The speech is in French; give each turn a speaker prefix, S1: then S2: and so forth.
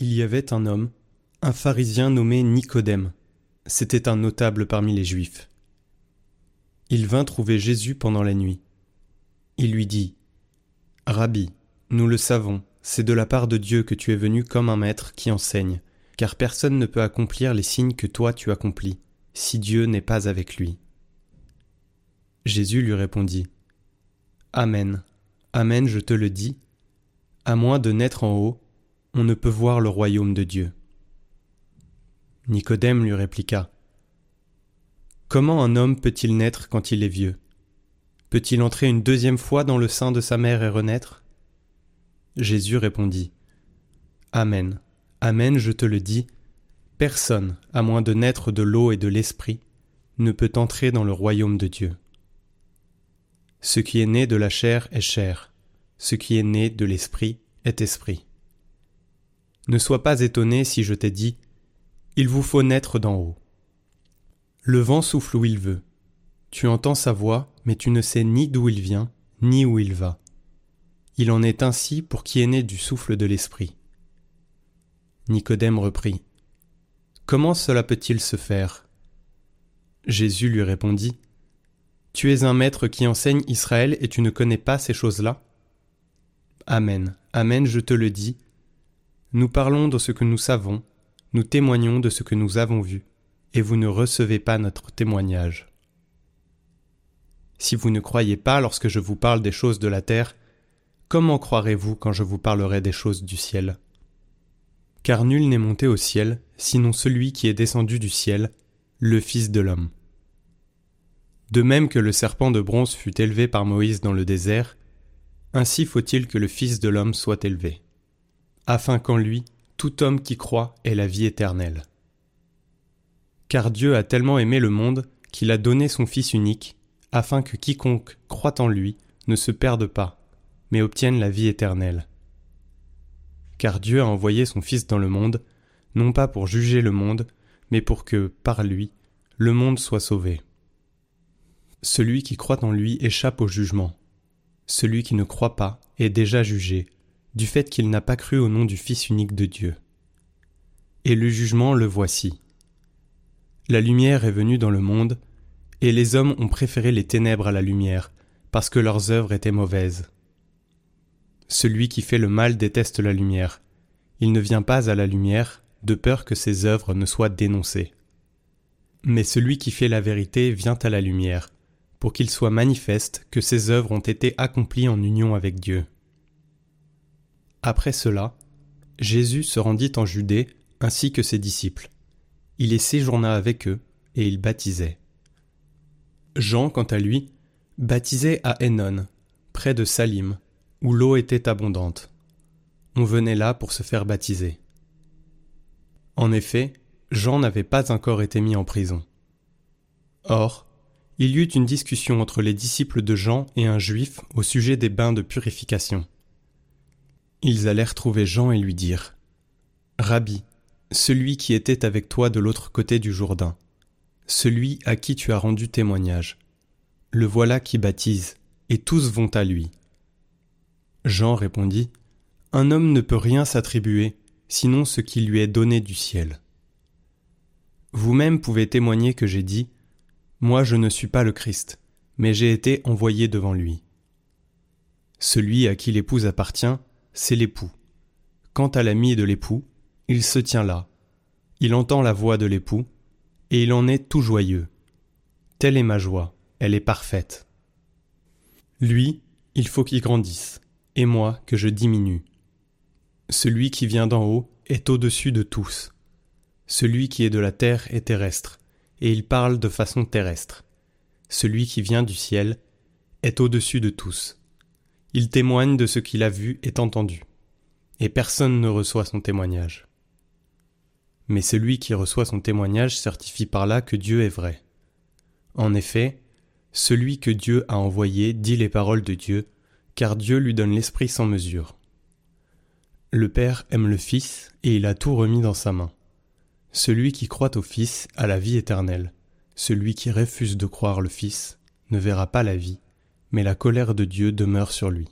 S1: Il y avait un homme, un pharisien nommé Nicodème. C'était un notable parmi les Juifs. Il vint trouver Jésus pendant la nuit. Il lui dit Rabbi, nous le savons, c'est de la part de Dieu que tu es venu comme un maître qui enseigne, car personne ne peut accomplir les signes que toi tu accomplis, si Dieu n'est pas avec lui. Jésus lui répondit Amen, Amen, je te le dis, à moins de naître en haut, ne peut voir le royaume de Dieu. Nicodème lui répliqua Comment un homme peut-il naître quand il est vieux? Peut-il entrer une deuxième fois dans le sein de sa mère et renaître? Jésus répondit Amen, Amen, je te le dis, personne, à moins de naître de l'eau et de l'esprit, ne peut entrer dans le royaume de Dieu. Ce qui est né de la chair est chair, ce qui est né de l'esprit est esprit. Ne sois pas étonné si je t'ai dit Il vous faut naître d'en haut. Le vent souffle où il veut. Tu entends sa voix, mais tu ne sais ni d'où il vient, ni où il va. Il en est ainsi pour qui est né du souffle de l'esprit. Nicodème reprit. Comment cela peut-il se faire? Jésus lui répondit. Tu es un maître qui enseigne Israël et tu ne connais pas ces choses-là? Amen, Amen, je te le dis. Nous parlons de ce que nous savons, nous témoignons de ce que nous avons vu et vous ne recevez pas notre témoignage. Si vous ne croyez pas lorsque je vous parle des choses de la terre, comment croirez-vous quand je vous parlerai des choses du ciel? Car nul n'est monté au ciel, sinon celui qui est descendu du ciel, le Fils de l'homme. De même que le serpent de bronze fut élevé par Moïse dans le désert, ainsi faut-il que le Fils de l'homme soit élevé, afin qu'en lui tout homme qui croit ait la vie éternelle. Car Dieu a tellement aimé le monde qu'il a donné son Fils unique, afin que quiconque croit en lui ne se perde pas, mais obtienne la vie éternelle. Car Dieu a envoyé son Fils dans le monde, non pas pour juger le monde, mais pour que, par lui, le monde soit sauvé. Celui qui croit en lui échappe au jugement. Celui qui ne croit pas est déjà jugé, du fait qu'il n'a pas cru au nom du Fils unique de Dieu. Et le jugement le voici. La lumière est venue dans le monde, et les hommes ont préféré les ténèbres à la lumière, parce que leurs œuvres étaient mauvaises. Celui qui fait le mal déteste la lumière. Il ne vient pas à la lumière, de peur que ses œuvres ne soient dénoncées. Mais celui qui fait la vérité vient à la lumière, pour qu'il soit manifeste que ses œuvres ont été accomplies en union avec Dieu. Après cela, Jésus se rendit en Judée ainsi que ses disciples il y séjourna avec eux, et il baptisait. Jean, quant à lui, baptisait à Hénon, près de Salim, où l'eau était abondante. On venait là pour se faire baptiser. En effet, Jean n'avait pas encore été mis en prison. Or, il y eut une discussion entre les disciples de Jean et un juif au sujet des bains de purification. Ils allèrent trouver Jean et lui dirent Rabbi, celui qui était avec toi de l'autre côté du Jourdain, celui à qui tu as rendu témoignage. Le voilà qui baptise, et tous vont à lui. Jean répondit, Un homme ne peut rien s'attribuer, sinon ce qui lui est donné du ciel. Vous-même pouvez témoigner que j'ai dit, Moi je ne suis pas le Christ, mais j'ai été envoyé devant lui. Celui à qui l'épouse appartient, c'est l'époux. Quant à l'ami de l'époux, il se tient là, il entend la voix de l'époux, et il en est tout joyeux. Telle est ma joie, elle est parfaite. Lui, il faut qu'il grandisse, et moi que je diminue. Celui qui vient d'en haut est au-dessus de tous. Celui qui est de la terre est terrestre, et il parle de façon terrestre. Celui qui vient du ciel est au-dessus de tous. Il témoigne de ce qu'il a vu et entendu, et personne ne reçoit son témoignage mais celui qui reçoit son témoignage certifie par là que Dieu est vrai. En effet, celui que Dieu a envoyé dit les paroles de Dieu, car Dieu lui donne l'Esprit sans mesure. Le Père aime le Fils, et il a tout remis dans sa main. Celui qui croit au Fils a la vie éternelle. Celui qui refuse de croire le Fils ne verra pas la vie, mais la colère de Dieu demeure sur lui.